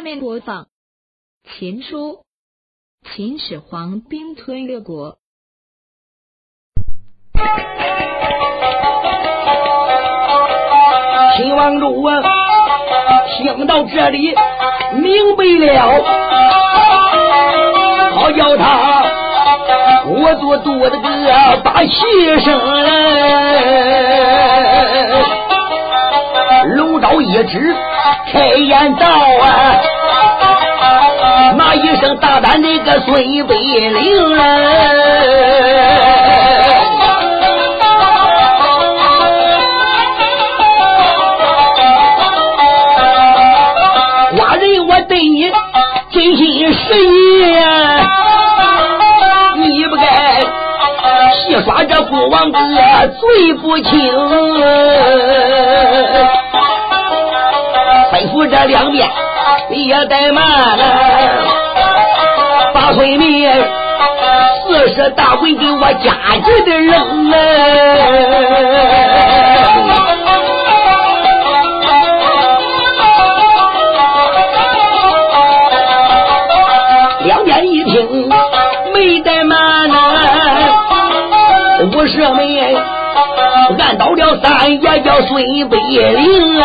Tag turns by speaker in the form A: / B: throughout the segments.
A: 下面播放《秦书》，秦始皇兵吞越国。
B: 秦王主啊，听到这里明白了，好叫他我多多的个把气声龙刀一指，开言道啊，骂一声大胆那个孙北灵真心实意，你不该戏耍这孤王哥罪不轻。这两边也怠慢了，八岁民，四十大棍给我家去的人了。两边一听没怠慢呢，五十没。按到了三爷叫孙北灵，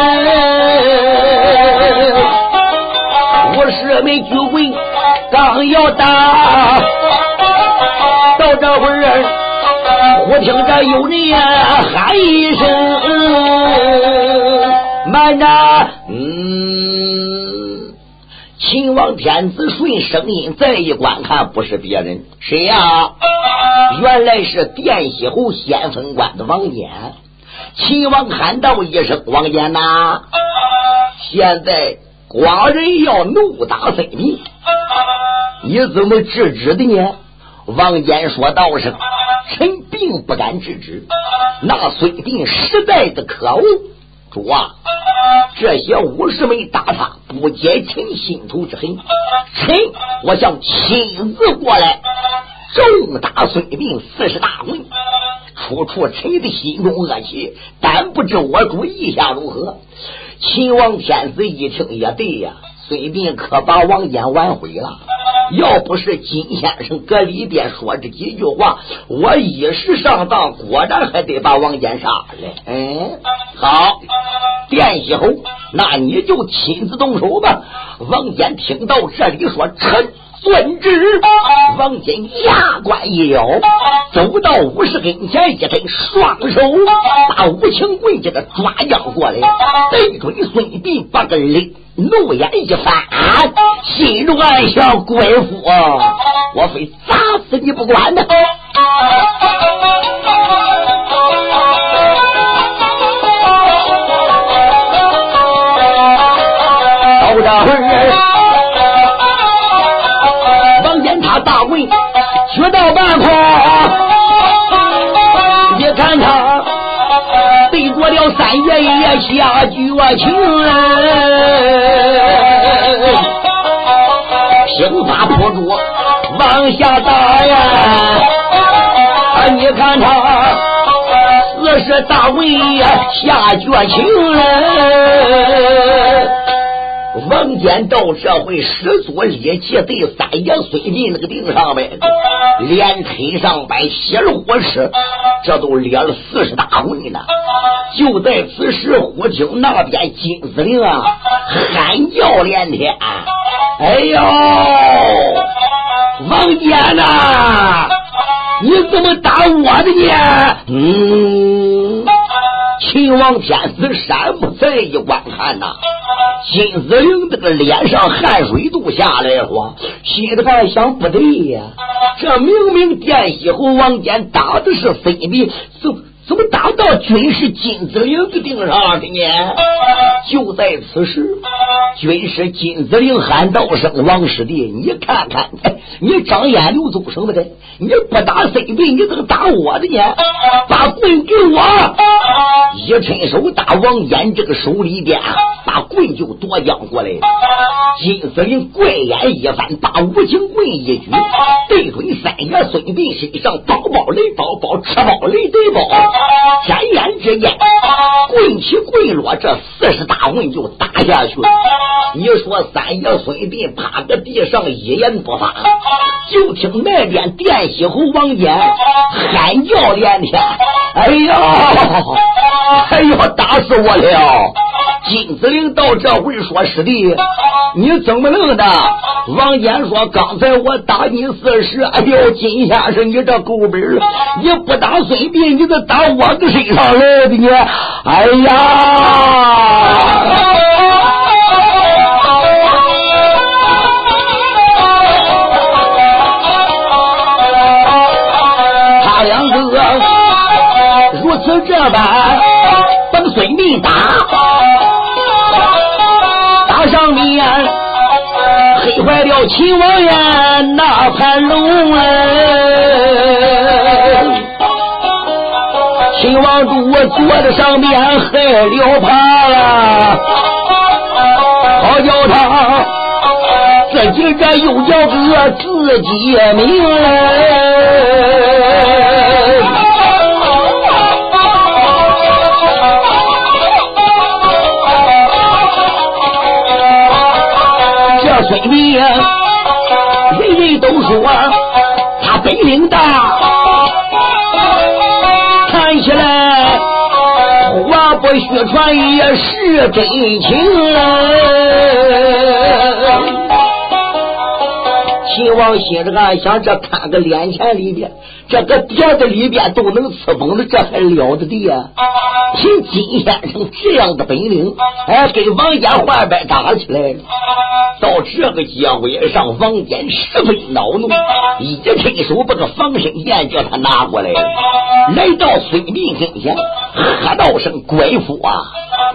B: 我是没举棍刚要打，到这会儿。忽听着有人喊一声：“慢着！”嗯，秦王天子顺声音再一观看，不是别人，谁呀？原来是殿西侯先锋官的王坚。秦王喊道一声：“王坚呐，现在寡人要怒打孙膑，你怎么制止的呢？”王坚说道：“声，臣并不敢制止。那孙膑实在的可恶，主啊，这些武士们打他，不解臣心头之恨。臣我想亲自过来。”重打孙膑四十大棍，出处臣的心中恶气，但不知我主意下如何。秦王天子一听也对呀，孙膑可把王翦挽回了。要不是金先生搁里边说这几句话，我一时上当，果然还得把王翦杀了。嗯，好，殿西侯，那你就亲自动手吧。王翦听到这里说：“臣。”遵旨，王翦牙关一咬，走到武士跟前，一伸双手，把五情棍给他抓将过来，对准孙膑，把个脸怒眼一翻，心中暗想：鬼夫，我非砸死你不管呢！到这会儿。举到半空，下绝情，平发破竹往下打呀！啊，你看他四十大棍下绝情了。王坚到这回十足力气对三爷孙膑那个顶上呗，连推上摆血肉火赤，这都列了四十大棍呢。就在此时，忽听那边金子陵啊喊叫连天：“哎呦，王坚呐，你怎么打我的呢？”嗯。秦王天子山不在一观看呐，金子玲这个脸上汗水都下来了，心里还想不对呀，这明明殿西侯王坚打的是飞的，怎怎么打到军师金子陵的顶上的呢？就在此时，军师金子陵喊道声：“王师弟，你看看，你张眼流走什么的？你不打孙膑，你怎么打我的呢？把棍给我！”一伸手打王坚这个手里边，把棍就夺将过来。金子陵怪眼一翻，把无情棍一举，对准三爷孙膑身上，包包雷包包，吃包雷得包。转眼之间，棍起棍落，这四十大棍就打下去。你说三爷孙膑趴在地上一言不发，就听那边电西侯王坚喊叫连天：“哎呀，哎呦，打死我了！”金子陵到这会说：“师弟，你怎么弄的？”王坚说：“刚才我打你四十，哎呦，金先生，你这狗本儿，你不打孙膑，你咋打我个身上来的你？哎呀！”他两个如此这般把孙膑打，打上面。黑坏了秦王爷那盘龙哎，秦王主我坐在上面害了怕了，好叫他自己这又叫个自己名。孙膑，人人都说他本领大，话不虚传也是真情啊。秦王心里暗想：这看个脸钱里边，这个碟子里边都能吃崩了，这还了得的呀？凭金先生这样的本领，哎，跟王家换班打起来了。到这个节骨眼上，王坚十分恼怒，一伸手把个防身剑叫他拿过来了。来到孙膑跟前，喝道声：“鬼夫啊，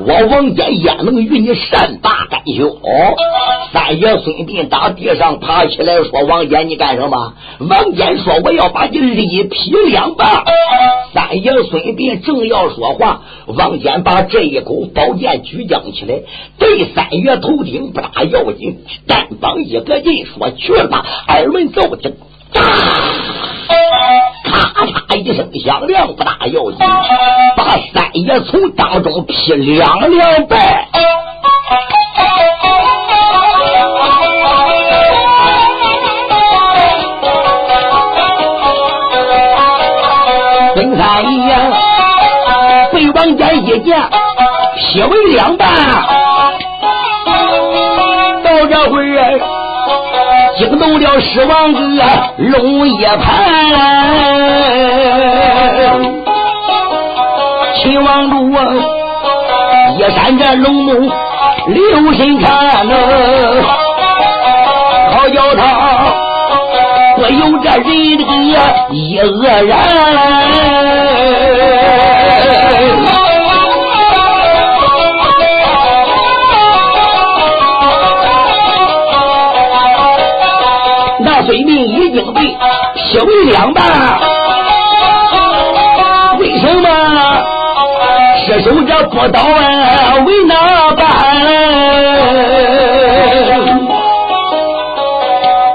B: 我王坚焉能与你善罢甘休？”三爷孙膑打地上爬起来说：“王坚，你干什么？”王坚说：“我要把你力劈两半。”三爷孙膑正要说话。王坚把这一口宝剑举将起来，对三爷头顶不大要紧，单膀一个劲说去吧。二门奏听，咔嚓一声响亮，不大要紧，把三爷从当中劈两两半。孙三爷被。王家一剑劈为两半，到这会儿惊动了狮王哥龙一盘，秦王主啊，一扇这龙目留心看呐，好叫他不由这人的一愕然。孙膑已经被劈为两半，为什么失手这不倒啊？为哪般？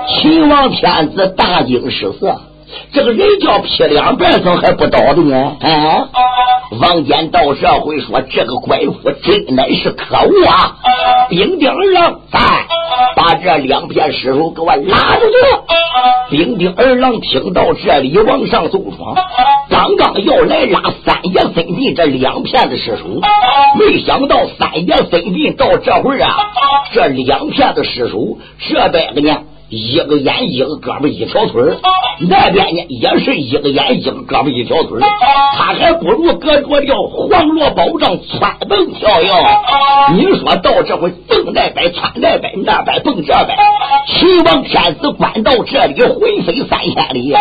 B: 秦王天子大惊失色。这个人叫劈两半，怎么还不倒的呢？啊！王坚到这会说：“这个怪物真乃是可恶啊！”兵丁二郎在，这两片尸首给我拉出去。兵丁二郎听到这里，往上走闯，刚刚要来拉三爷孙膑这两片的尸首，没想到三爷孙膑到这会儿啊，这两片的尸首这边个呢？一个眼一个胳膊一条腿那边呢也是一个眼一个胳膊一条腿他还不如搁着叫黄罗宝杖窜蹦跳跃。你说到这会蹦那边窜那边那边蹦这边，秦王天子关到这里魂飞三千里，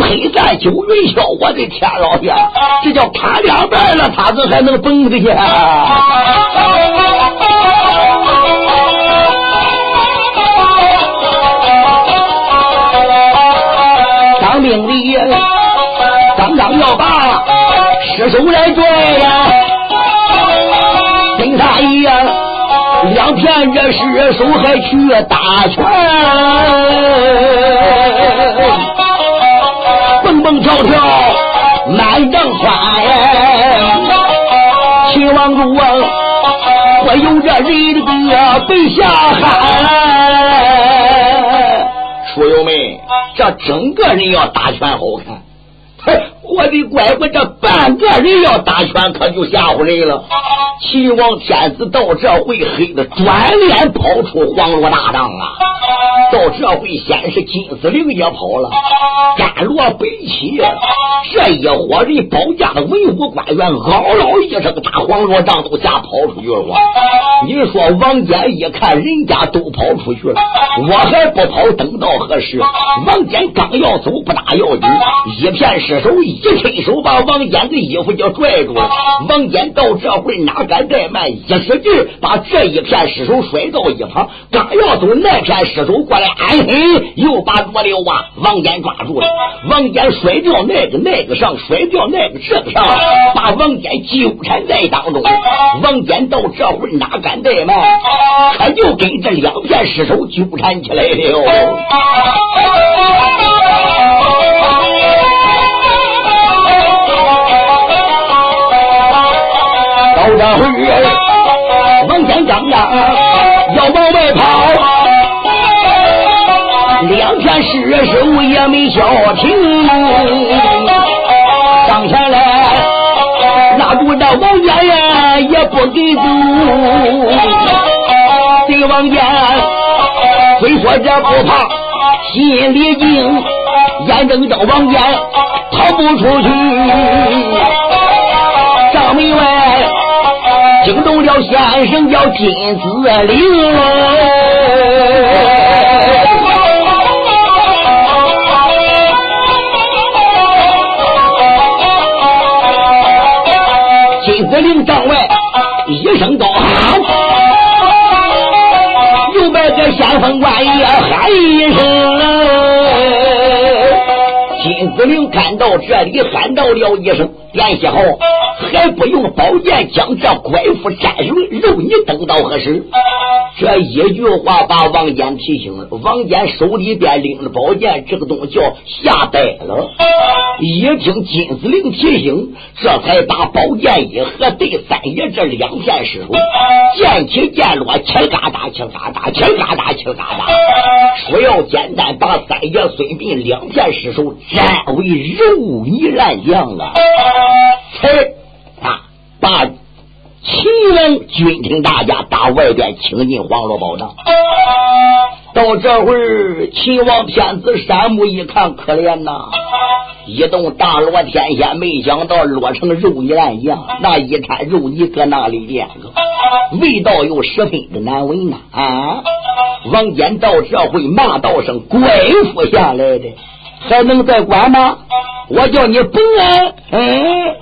B: 陪战九云霄，我的天老爷，这叫砍两半了，他这还能蹦的去？兵里刚刚要把尸首来拽呀，跟他一样，两片这尸首还去打拳，蹦蹦跳跳满丈穿。秦王主啊，我有这人的背下汗。书友们，这整个人要打拳好看。嘿，我的乖乖，这半个人要打拳可就吓唬人了。秦王天子到这会黑的转脸跑出黄罗大帐啊！这回先是金司令也跑了，甘罗北起，这一伙人保驾的文武官员嗷嗷一声，打黄罗帐都吓跑出去了。你说王坚一看人家都跑出去了，我还不跑，等到何时？王坚刚要走，不大要紧，一片失手，一伸手把王坚的衣服就拽住了。王坚到这会哪？敢怠慢，一使劲把这一片尸首甩到一旁，刚要走，那片尸首过来，哎嘿，又把罗六啊王坚抓住了。王坚甩掉那个那个上，甩掉那个这个上，把王坚纠缠在当中。王坚到这会哪敢怠慢，可就跟这两片尸首纠缠起来了。这会儿往前张张，两片尸首也没消停。上前来拉住这王家呀，也不给走。对王家虽说这不怕，心里惊，眼睁睁王家逃不出去。上门外。惊动了先生叫金子陵，营帐外一声高喊，又把这先锋官也喊一声。金子陵赶到这里，喊到了一声：“殿下好！”还不用宝剑将这怪妇斩肉肉你等到何时？这一句话把王坚提醒了。王坚手里边拎着宝剑，这个东西叫吓呆了。一听金子陵提醒，这才把宝剑一合，对三爷这两片尸首，剑起剑落，切嘎达，切嘎达，切嘎达，切嘎达。说要简单，把三爷孙膑两片尸首。斩为肉泥烂酱啊！才啊，把秦王军听大家打外边请进黄罗宝帐。到这会儿，秦王天子山木一看，可怜呐！一动大罗天仙，没想到落成肉泥烂酱，那一摊肉泥搁那里边，味道又十分的难闻呐！啊！王坚到这会骂道声：“怪夫下来的！”还能再管吗？我叫你本安。嗯，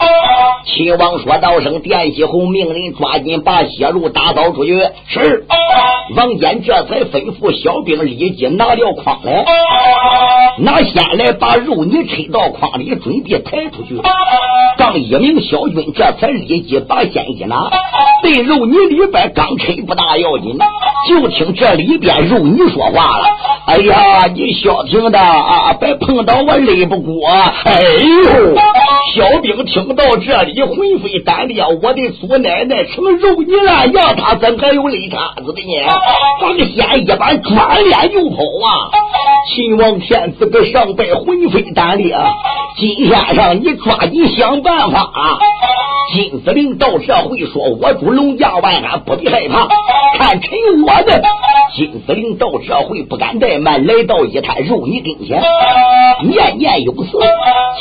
B: 秦王说道声：“殿西侯命令抓紧把血路打扫出去。”是。王坚这才吩咐小兵立即拿了筐来，拿先来把肉泥吹到筐里，准备抬出去。刚一名小军这才立即把先一拿，对肉泥里边刚吹不大要紧，就听这里边肉泥说话了：“哎呀，你消停的啊，别碰到我肋不过。”哎呦，小兵听到这里魂飞胆裂，我的祖奶奶成肉泥烂样，他怎还有肋叉子的呢？这个先一般转脸就跑啊！秦王天子个上拜魂飞胆裂，金先生你抓紧想办法啊！金子陵到这会说：“我主龙驾万安，不必害怕。”看陈我的金子陵到这会不敢怠慢，来到一滩肉泥跟前，念念有词，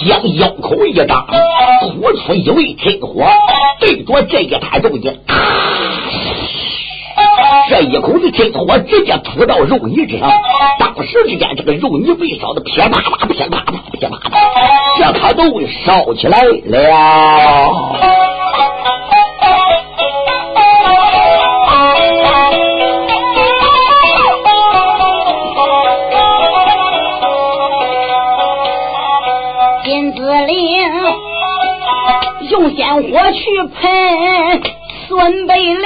B: 将腰口一张，吐出一位真火，对着这一滩肉泥。这一口子真火直接吐到肉泥之上，当时之间，这个肉泥被烧的噼啪啪、噼啪啪、噼啪啪，这可都烧起来了。
C: 金子陵用鲜火去喷孙贝灵。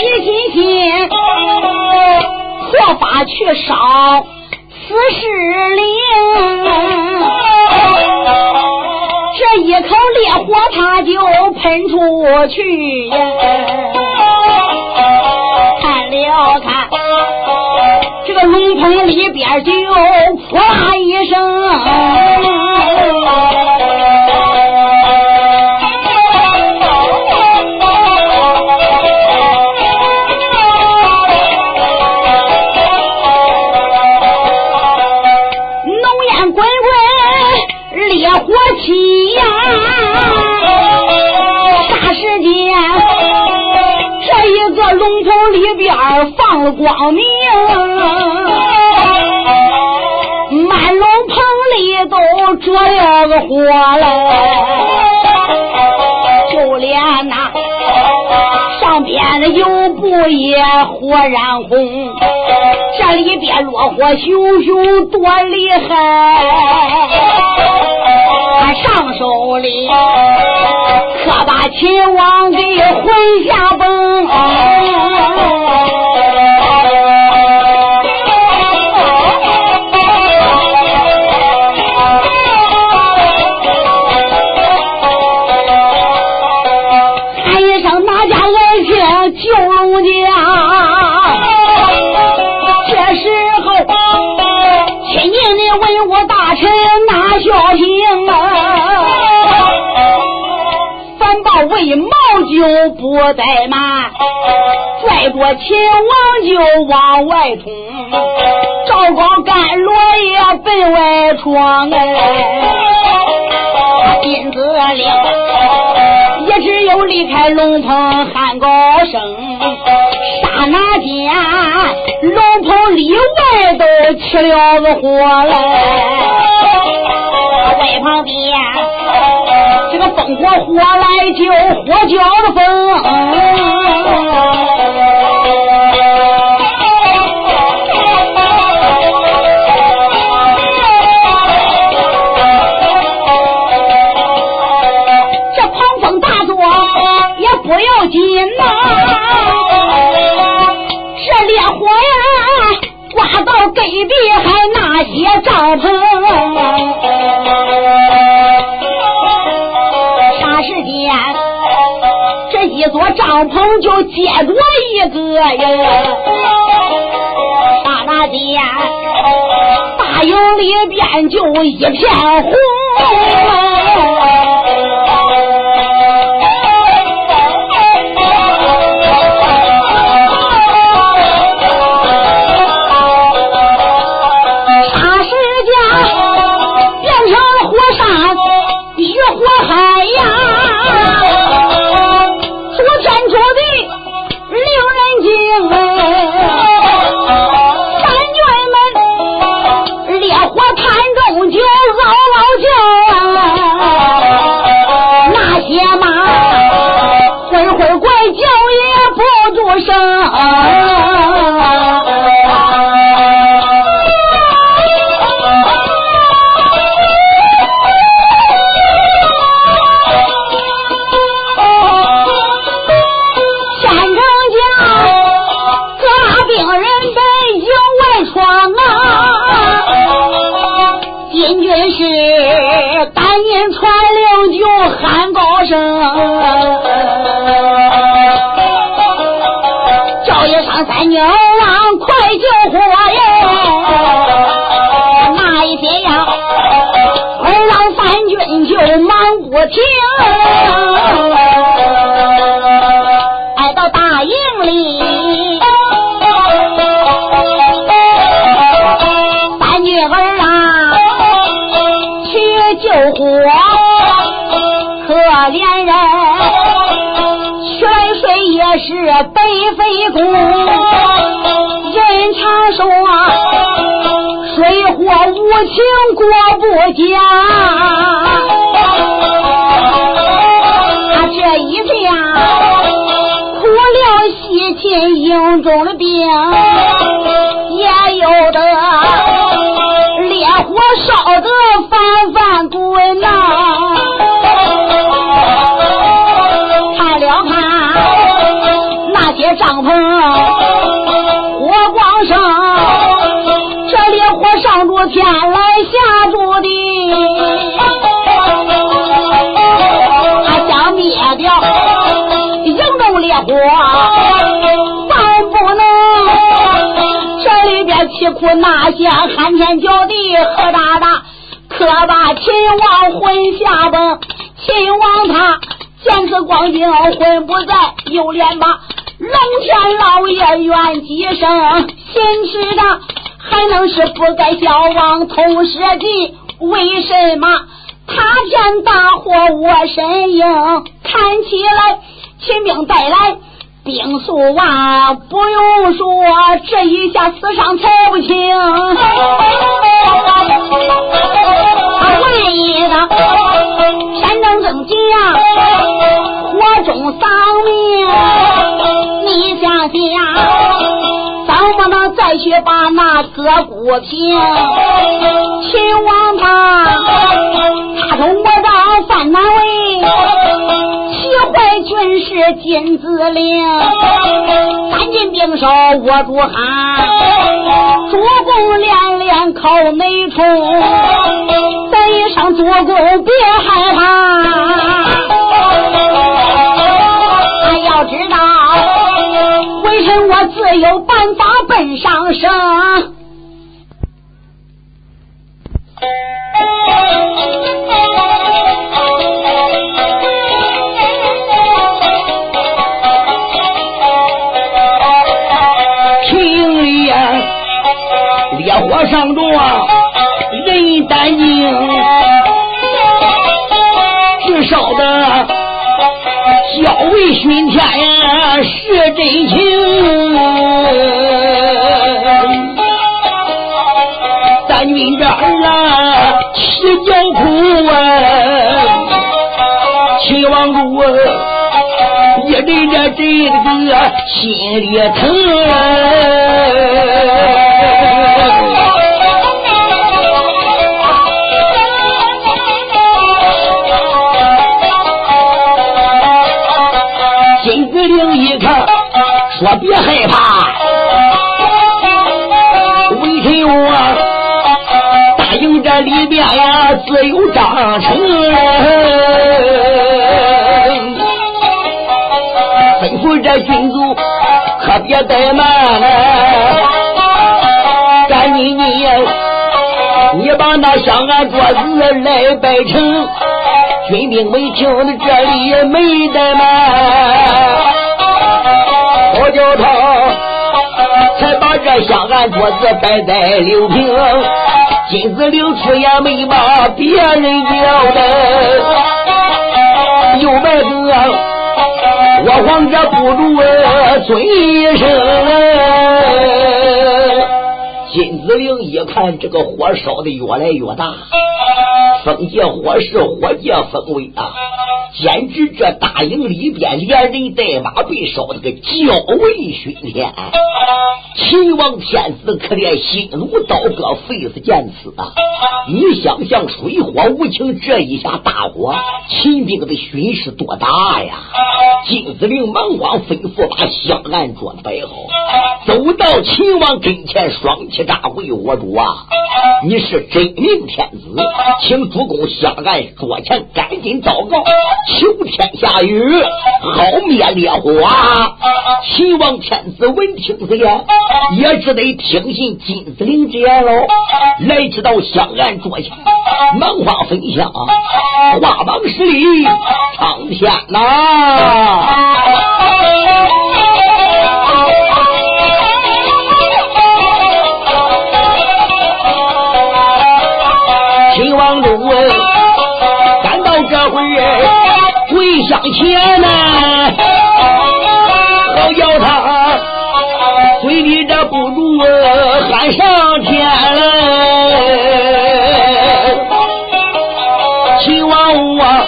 C: 一心心活法去烧死尸灵，这一口烈火它就喷出去呀！看了看，这个龙棚里边就扑啦一声。光明，满龙棚里都着了个火了，就连那上边的油布也火燃红，这里边落火熊熊多厉害，他上手里可把秦王给魂下崩。不怠慢，拽着秦王就往外冲。赵高干落叶奔外闯哎，金子岭也只有离开龙棚喊高声。刹那间，龙棚里外都起了个火来。外旁边，这个烽火火来就火焦的风，这狂风大作也不要紧呐，这烈火呀刮到隔壁还那些帐篷。座帐篷就接着一个呀，刹那间，大营里边就一片红。传令就喊高声叫一声三娘快救火呀！那一天呀二郎三军就忙不停。情过不假，他这一下苦了西秦营中的兵，火，咱不能这里边凄苦那些喊天叫地何大大，可把秦王魂下崩。秦王他见此光景魂不在，又连把龙天老爷怨几声，心知道还能是不该消亡同社稷，为什么？他见大祸我身应，看起来秦兵带来兵数万，不用说，这一下死伤才不轻。万一呢？山中正急火中丧命，你想想，去把那割骨平？秦王他。大中国长范南威，齐怀军师金子陵，三进兵手握住汉，主公连连靠内冲，咱一声主公别害怕，我自有办法奔上生。
B: 情里呀，烈火上灼，人胆惊，至少的。小为熏天呀是真情。三军这儿啊起叫苦啊，秦王主一人这这个心里疼。啊自有章程，吩咐这军卒可别怠慢，赶紧你你把那香案桌子来摆成，军兵们听的这里没怠慢。我叫他才把这香案桌子摆在六平，金子流出也没把别人叫的，又卖个我皇家不如尊一声。金子陵一看，这个火烧的越来越大，风借火势，火借风威啊！简直这大营里边连人带马被烧的个焦为熏天。秦王天子可怜心如刀割，肺似剑刺啊！你想想，水火无情，这一下大火，秦兵的损失多大呀！金子陵忙慌吩咐把香案桌摆好，走到秦王跟前，双膝。大跪我主啊，你是真命天子，请主公下案桌前，赶紧祷告，求天下雨，好灭烈火。秦王天子闻听此言，也只得听信金子陵之言喽。来至到香案桌前，忙花焚香，花榜十里苍天呐。前呐，好叫他嘴里这不住喊上天。秦王啊，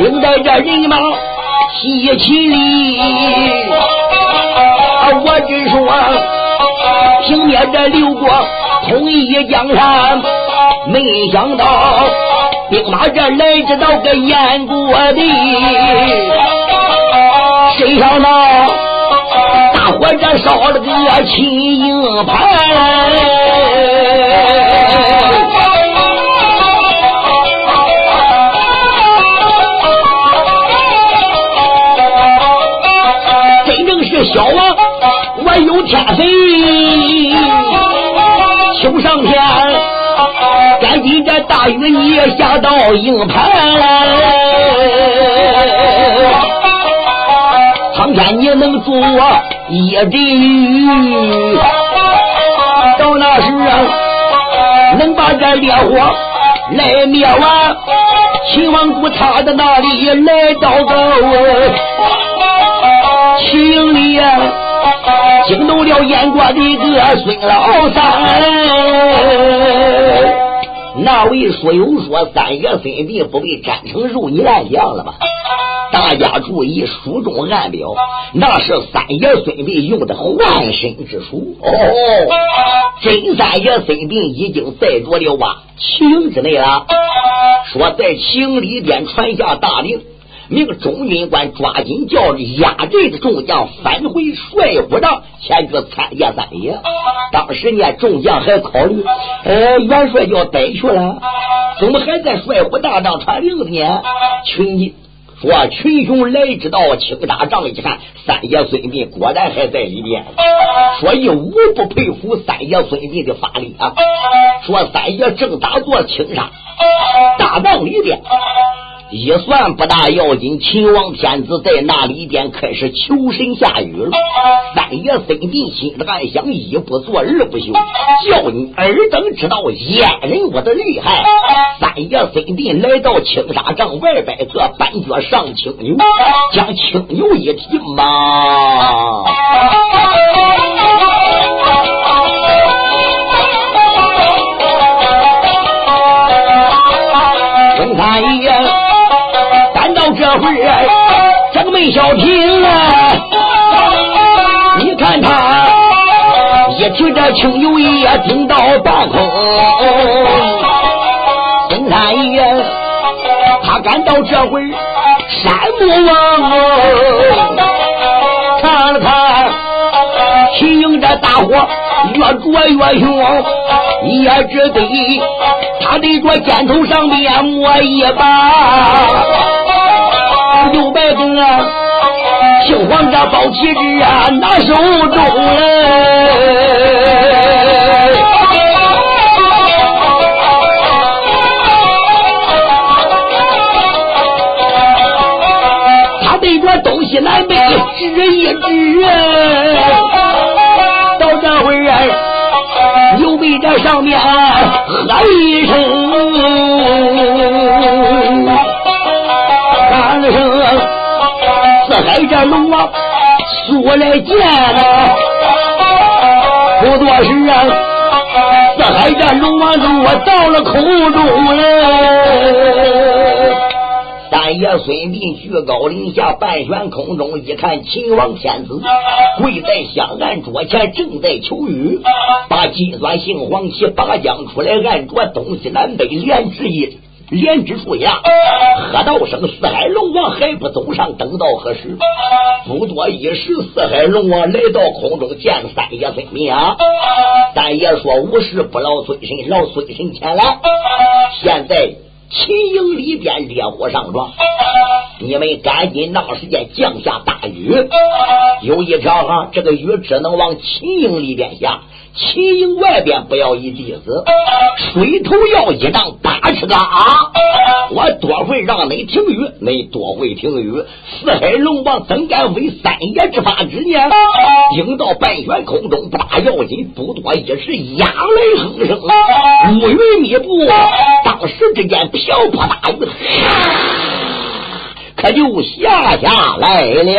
B: 领带这人马西起里，我只说平灭这六国，统一江山，没想到。兵马这来，知道个燕国的，谁想到大火这烧了个青营牌？真正是小王，我有天分。大雨你也下到营盘来，苍天你能助我一阵雨，到那时能把这烈火来灭完。秦王谷他的那里来到个秦营里，惊动了燕国的一个孙老三。那位说有说三爷孙膑不被斩成肉泥烂酱了吧？大家注意，书中暗表，那是三爷孙膑用的换身之术。哦，真三爷孙膑已经在着了哇秦之内了。说在秦里边传下大令，命中军官抓紧叫压阵的众将返回帅府帐前去参见三爷。当时呢，众将还考虑，呃，元帅要逮去了，怎么还在帅府大帐传令呢？群军说，群雄来之道青纱帐一看，三爷孙膑果然还在里面。所以无不佩服三爷孙膑的法力啊。说三爷正打坐青纱。大帐里边一算不大要紧，秦王天子在那里边开始求神下雨了。三爷孙膑心里暗想：一不做二不休，叫你尔等知道阉人我的厉害。三爷孙膑来到青纱帐外边，这半脚上青牛，将青牛一提马。这会儿，正门小平啊！你看他一提着青牛也顶到半空。孙三爷他赶到这会儿，山不望，看了看，秦营这大火越着越凶，也只得。他得着肩头上面抹一把，六百兵啊，姓黄家宝旗帜啊拿手中嘞，他对着东西南北指一指，到这会儿啊，刘备在上面喝一声。海这龙王速来见了，不多时啊，四海战龙王就我到了空中了。三爷孙膑居高临下，半悬空中，一看秦王天子跪在香案桌前，正在求雨，把金酸杏黄旗拔将出来，按着东西南北连指一连指数下，喝道声：“四海龙王还不走上，等到何时？”不多一时，四海龙王来到空中见三爷孙明啊！三爷说：“无事不劳孙神，劳孙神前来。现在。”秦营里边烈火上撞，你们赶紧闹时间降下大雨。有一条哈，这个雨只能往秦营里边下。秦营外边不要一弟子，水头要一丈八尺啊！我多会让你停雨，你多会停雨。四海龙王怎敢违三爷之法之念？惊到半悬空中，不大要紧，不多一时，鸦来哼声，乌云密布。当时之间，瓢泼大雨，可就下下来了。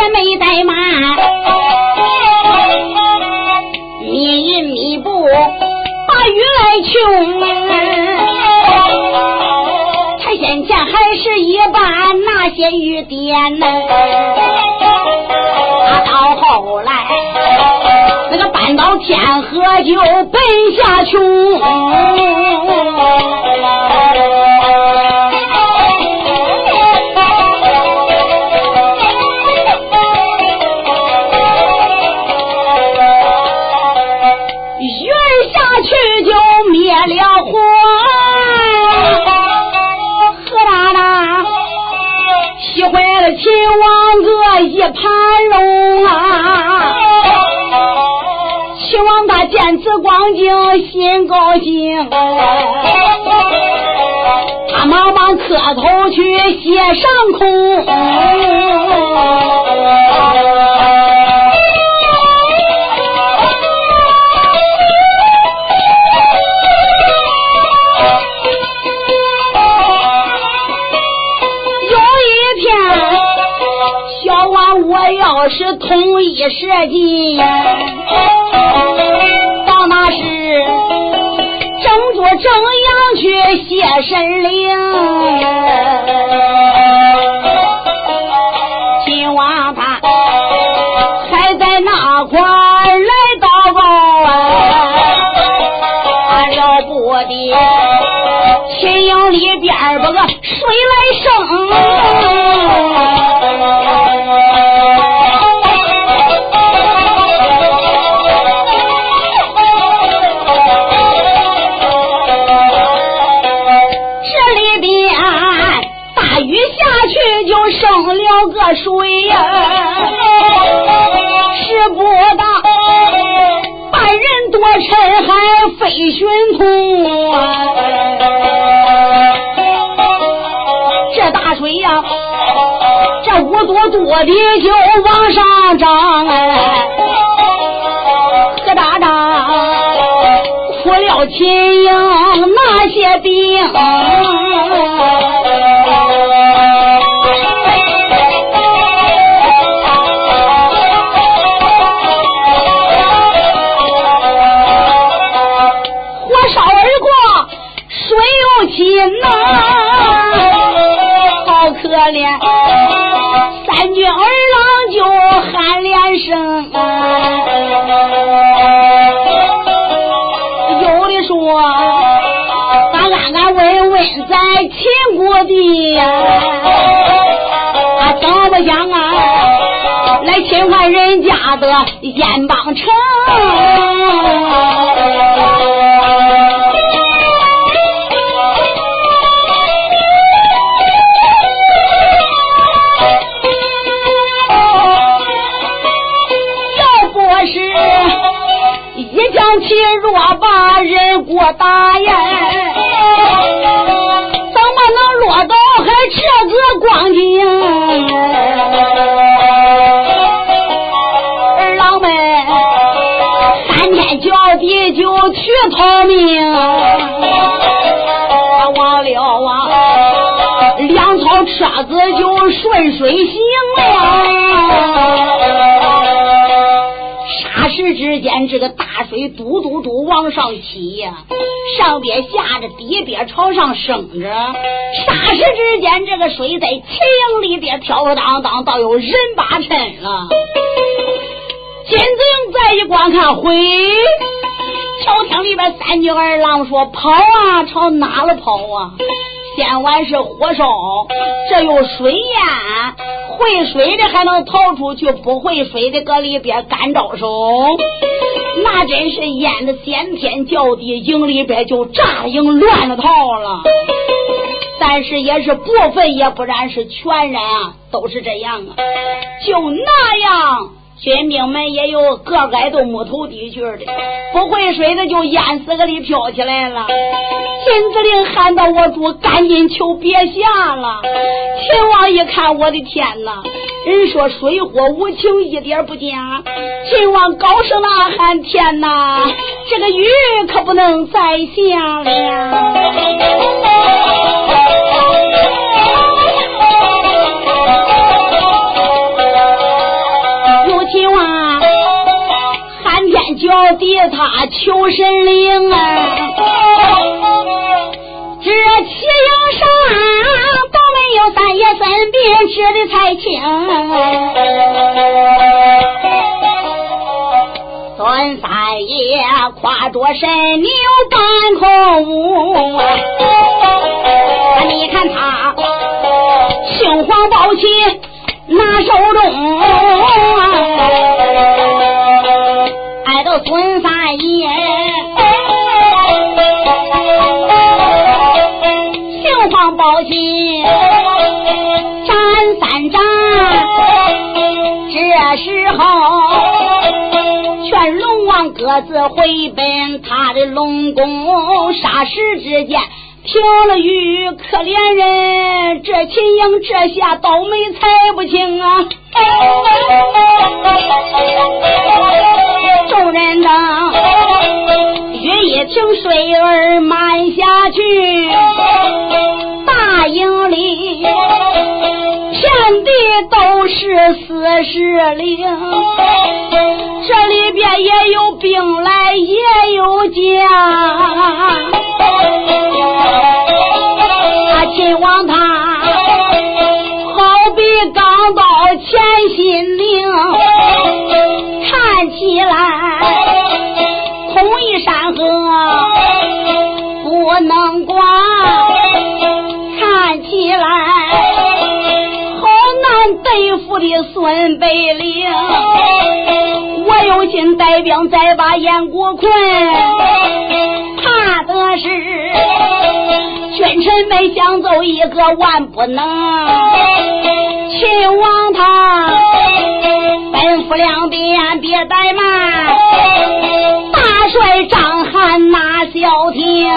C: 也没怠慢，密云密布把雨来穷。他先前还是一般那些雨点呢，他到后来那个搬到天河就奔下穷。啊！希望他见此光景心高兴，他忙忙磕头去谢上空。我要是同一时机，到那时正坐正阳去谢神灵，秦王他还在那块来祷告啊，了不得，秦营里边把个水来生。多多的就往上涨哎，何大大苦了秦营那些兵。的呀，怎么想啊，来侵犯人家的烟帮城？要不是一将气若把人国打呀？逃命，忘了。啊，粮草车子就顺水行了。霎时之间，这个大水嘟嘟嘟往上起呀，上边下着，底边朝上升着。霎时之间，这个水在秦营里边飘飘荡荡，倒有人八沉了。金子英再一观看，回朝厅里边三女二郎说：“跑啊，朝哪了跑啊？先完是火烧，这有水淹。”会水的还能逃出去，不会水的搁里边干着手，那真是淹的掀天叫地，营里边就炸营乱了套了。但是也是部分，也不然是全然啊，都是这样啊，就那样。军兵们也有个矮都木头地去的，不会水的就淹死个里飘起来了。金子令喊到我主，赶紧求别下了。秦王一看，我的天哪！人说水火无情，一点不假。秦王高声呐喊：天哪！这个雨可不能再下了。叫地他求神灵啊！这七营上都没有三爷身边吃的才清。孙三爷跨着神牛半空舞，你看他青黄宝旗拿手中。孙三爷，姓黄包金，占三丈。这时候，劝龙王各自回奔他的龙宫。霎时之间，停了雨，可怜人，这秦英这下倒霉，惨不轻啊！众人等雨一停，水儿漫下去，大营里。遍地都是死尸灵，这里边也有兵来也有将。啊，秦王他刚到前心灵，看起来同一山河不能管，看起来。好难对付的孙百灵，我有心带兵再把燕国困，怕的是君臣们想走一个万不能。秦王他吩咐两边别怠慢，大帅张翰拿小艇，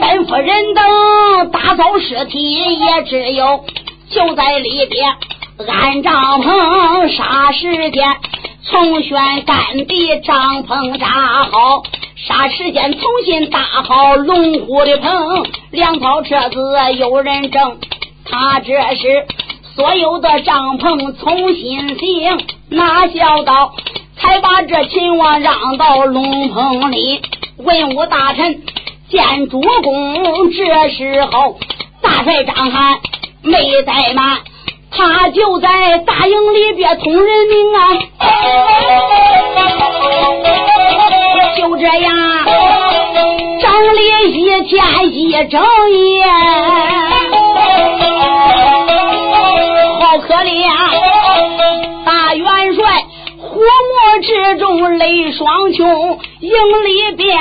C: 吩咐人等打扫尸体，也只有。就在里边安帐篷，霎时间从轩干地帐篷扎好，霎时间重新搭好龙虎的棚，两套车子有人挣，他这是所有的帐篷重新行，哪想到才把这秦王让到龙棚里，文武大臣见主公，这时候大帅张翰。没怠慢，他就在大营里边通人命啊！就这样，整理一天一整夜，之中泪双琼，营里边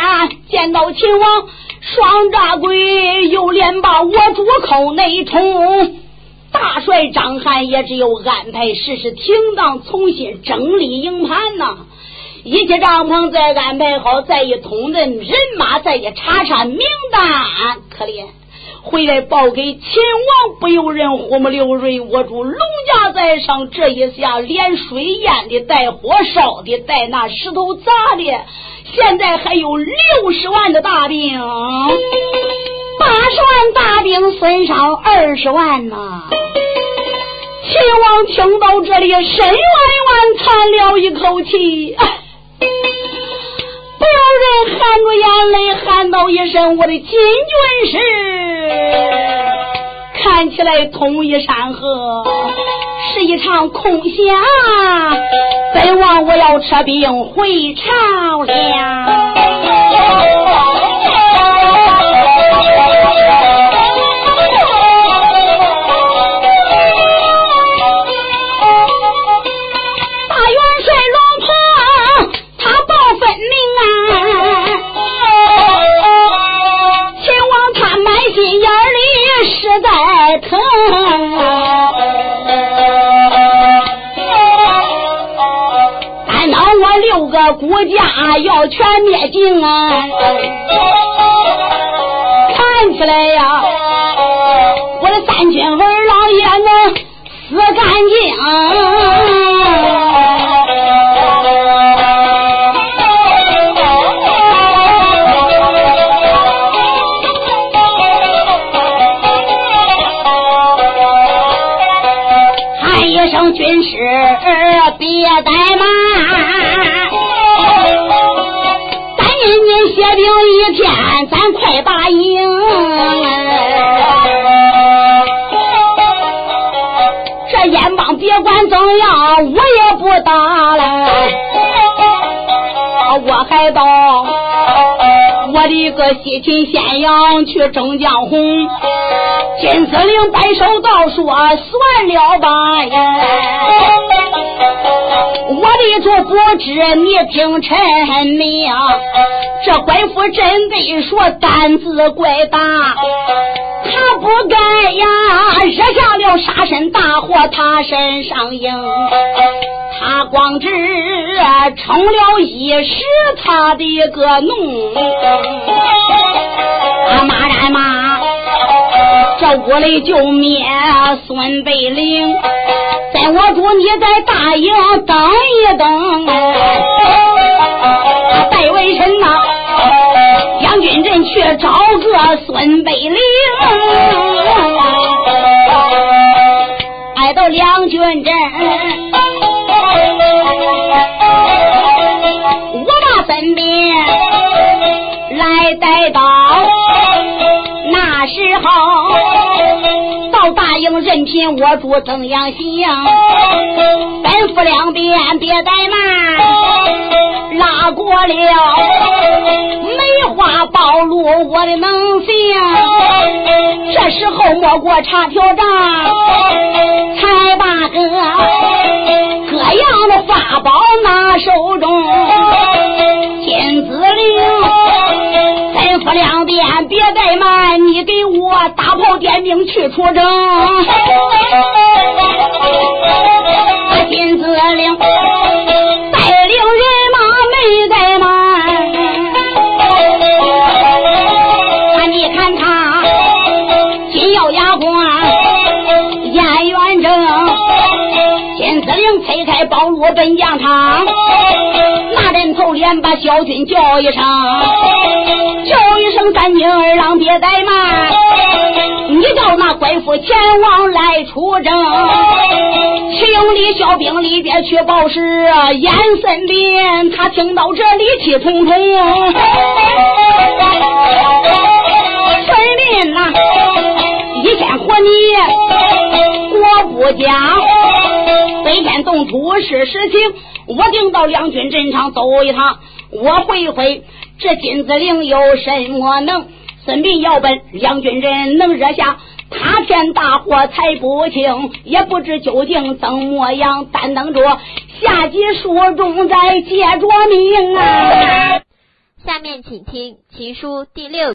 C: 见到秦王。双扎鬼又连把我主口内冲，大帅张翰也只有安排事事停当，重新整理营盘呐。一切帐篷再安排好，再一通人人马，再一查查名单。可怜回来报给秦王，不由人呼木流水。我主龙家在上，这一下连水淹的，带火烧的，带那石头砸的。现在还有六十万的大兵，八十万大兵损伤二十万呐！秦王听到这里，深冤冤叹了一口气，人含着眼泪喊道一声：“我的金军师！”看起来统一山河是一场空想，本王我要撤兵回朝了。要全灭尽啊？看起来呀，我的三军儿郎也能死干净啊。不管怎样，我也不打了。我还到我的个西秦咸阳去征江红。金司令摆手道：“说算了吧，我的主不知你听臣命，这怪妇真的说胆子怪大，他不该呀惹下了杀身大祸他身上应，他光只成了一时他的个弄，啊骂战骂，这屋里就灭孙贝灵，在我主你在大营等一等，戴为臣呐，杨军镇去找个孙北岭。来到两军阵，我把身边来带到，那时候到大营人品我主怎样行？吩咐两边别怠慢，拉过了梅花暴露我的能行。这时候莫过查条账，才把个各样的法宝拿手中，吩咐两边别怠慢，你给我大炮点兵去出征。金子令带领人马没怠慢，啊，你看他紧咬牙关燕元正，金子令推开宝路奔将场，人头连把小军叫一声，叫一声三金二郎别怠慢，你叫那官府前往来出征。请里小兵里边去报时，严森林他听到这里气冲冲。村民呐，一天活你国不讲，飞天动土是实情。我定到两军阵场走一趟，我会会这金子岭有什么能？孙膑要奔两军阵能惹下。他天大祸才不轻，也不知究竟怎么样。但等着下集书中再接着命啊！
D: 下面请听《奇书》第六。